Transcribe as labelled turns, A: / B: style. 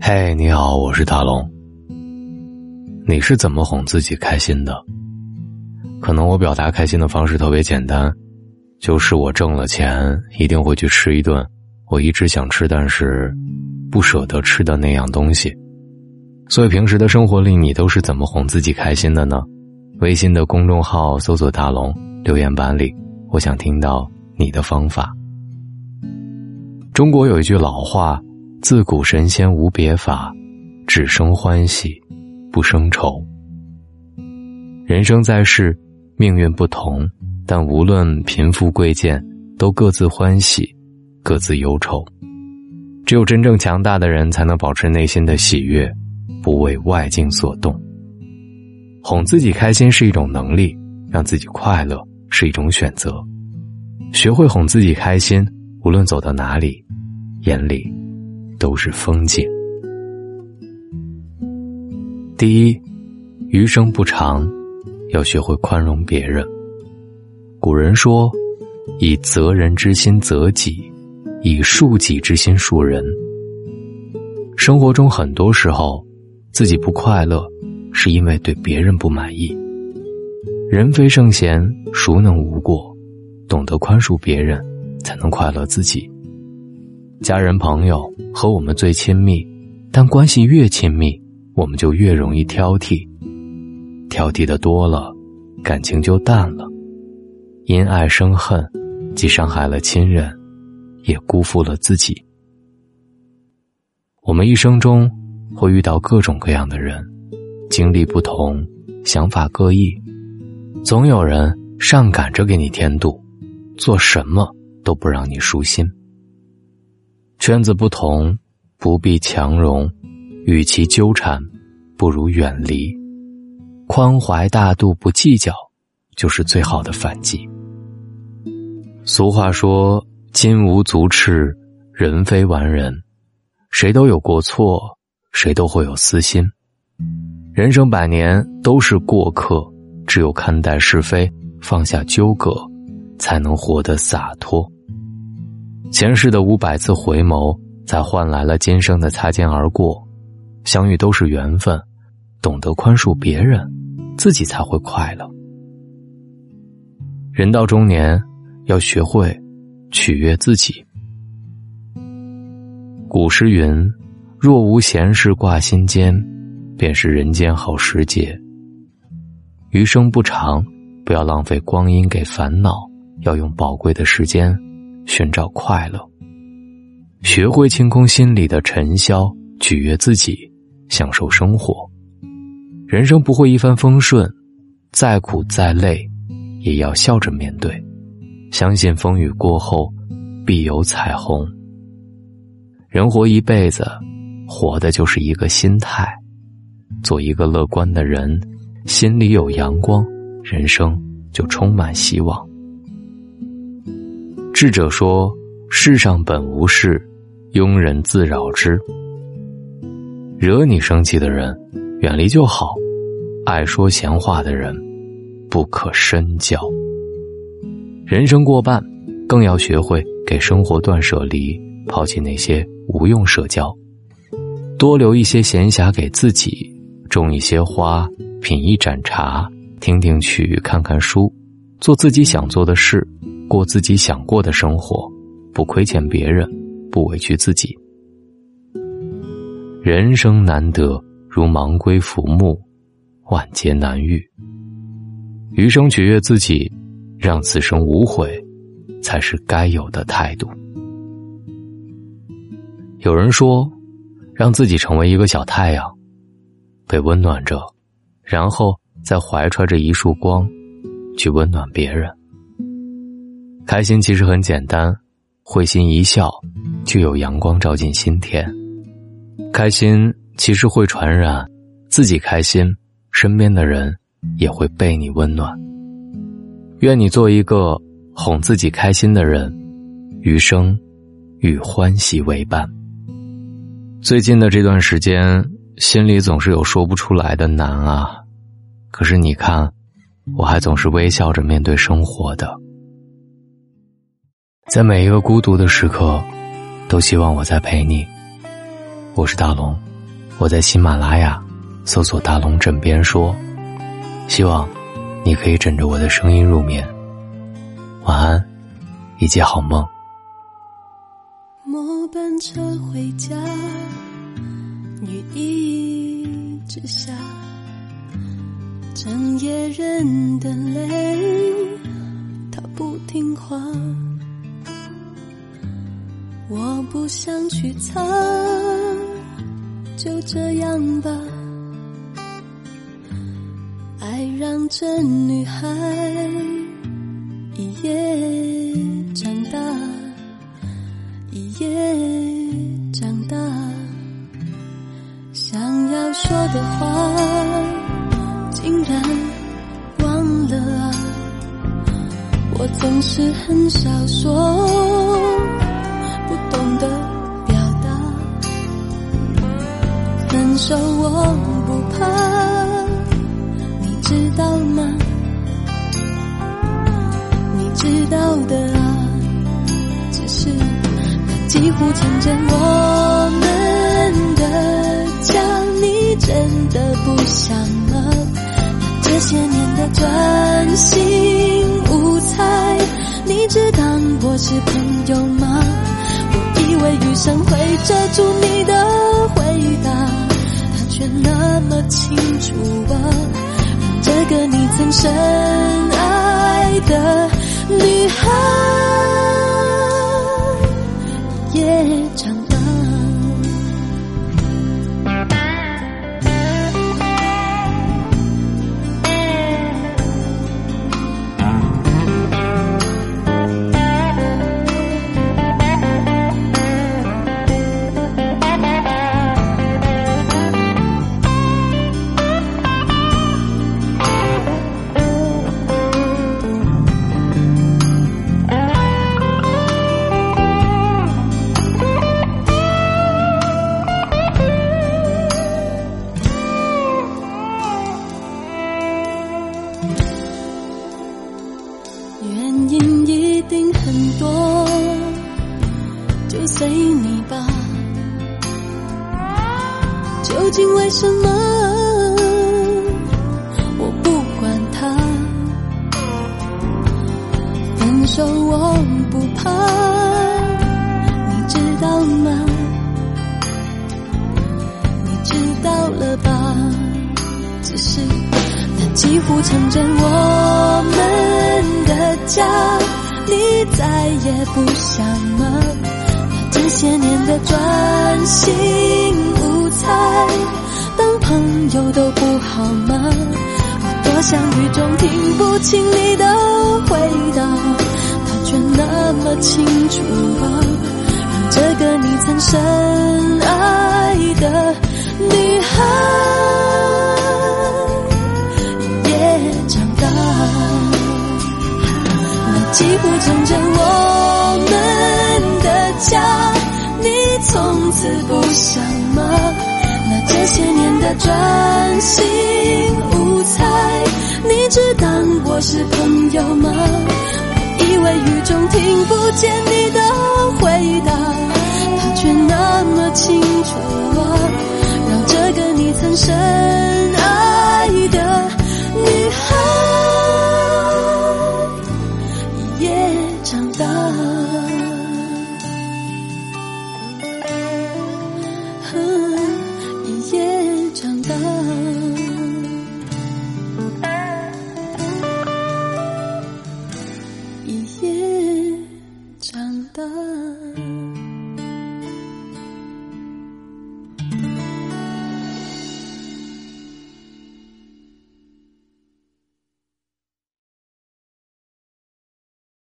A: 嘿，你好，我是大龙。你是怎么哄自己开心的？可能我表达开心的方式特别简单，就是我挣了钱一定会去吃一顿我一直想吃但是不舍得吃的那样东西。所以平时的生活里，你都是怎么哄自己开心的呢？微信的公众号搜索“大龙”，留言板里，我想听到你的方法。中国有一句老话：“自古神仙无别法，只生欢喜，不生愁。”人生在世，命运不同，但无论贫富贵贱，都各自欢喜，各自忧愁。只有真正强大的人，才能保持内心的喜悦。不为外境所动，哄自己开心是一种能力，让自己快乐是一种选择。学会哄自己开心，无论走到哪里，眼里都是风景。第一，余生不长，要学会宽容别人。古人说：“以责人之心责己，以恕己之心恕人。”生活中很多时候。自己不快乐，是因为对别人不满意。人非圣贤，孰能无过？懂得宽恕别人，才能快乐自己。家人朋友和我们最亲密，但关系越亲密，我们就越容易挑剔。挑剔的多了，感情就淡了。因爱生恨，既伤害了亲人，也辜负了自己。我们一生中。会遇到各种各样的人，经历不同，想法各异，总有人上赶着给你添堵，做什么都不让你舒心。圈子不同，不必强融，与其纠缠，不如远离。宽怀大度，不计较，就是最好的反击。俗话说：“金无足赤，人非完人。”谁都有过错。谁都会有私心，人生百年都是过客，只有看待是非，放下纠葛，才能活得洒脱。前世的五百次回眸，才换来了今生的擦肩而过。相遇都是缘分，懂得宽恕别人，自己才会快乐。人到中年，要学会取悦自己。古诗云。若无闲事挂心间，便是人间好时节。余生不长，不要浪费光阴给烦恼，要用宝贵的时间寻找快乐。学会清空心里的尘嚣，取悦自己，享受生活。人生不会一帆风顺，再苦再累，也要笑着面对。相信风雨过后，必有彩虹。人活一辈子。活的就是一个心态，做一个乐观的人，心里有阳光，人生就充满希望。智者说：“世上本无事，庸人自扰之。”惹你生气的人，远离就好；爱说闲话的人，不可深交。人生过半，更要学会给生活断舍离，抛弃那些无用社交。多留一些闲暇给自己，种一些花，品一盏茶，听听曲，看看书，做自己想做的事，过自己想过的生活，不亏欠别人，不委屈自己。人生难得如芒龟浮木，万劫难遇。余生取悦自己，让此生无悔，才是该有的态度。有人说。让自己成为一个小太阳，被温暖着，然后再怀揣着一束光，去温暖别人。开心其实很简单，会心一笑，就有阳光照进心田。开心其实会传染，自己开心，身边的人也会被你温暖。愿你做一个哄自己开心的人，余生与欢喜为伴。最近的这段时间，心里总是有说不出来的难啊。可是你看，我还总是微笑着面对生活的。在每一个孤独的时刻，都希望我在陪你。我是大龙，我在喜马拉雅搜索“大龙枕边说”，希望你可以枕着我的声音入眠。晚安，一记好梦。
B: 末班车回家，雨一直下，整夜忍的泪，他不听话。我不想去猜，就这样吧。爱让这女孩一夜长大，一夜长大。想要说的话，竟然忘了啊！我总是很少说。懂得表达，分手我不怕，你知道吗？你知道的啊，只是那几乎成真我们的家，你真的不想吗？这些年的专心无猜，你只当我是朋友吗？想会遮住你的回答，它却那么清楚啊！这个你曾深爱的女孩也长竟为什么我不管他？分手我不怕，你知道吗？你知道了吧？只是它几乎成真我们的家，你再也不想吗？这些年的专心猜，当朋友都不好吗？我多想雨中听不清你的回答，他却那么清楚啊，让这个你曾深爱的女孩也长大，那几乎成真我们的家。你从此不想？些年的专心无猜，你知道我是朋友吗？我以为雨中听不见你的回答，他却那么清楚啊，让这个你曾深爱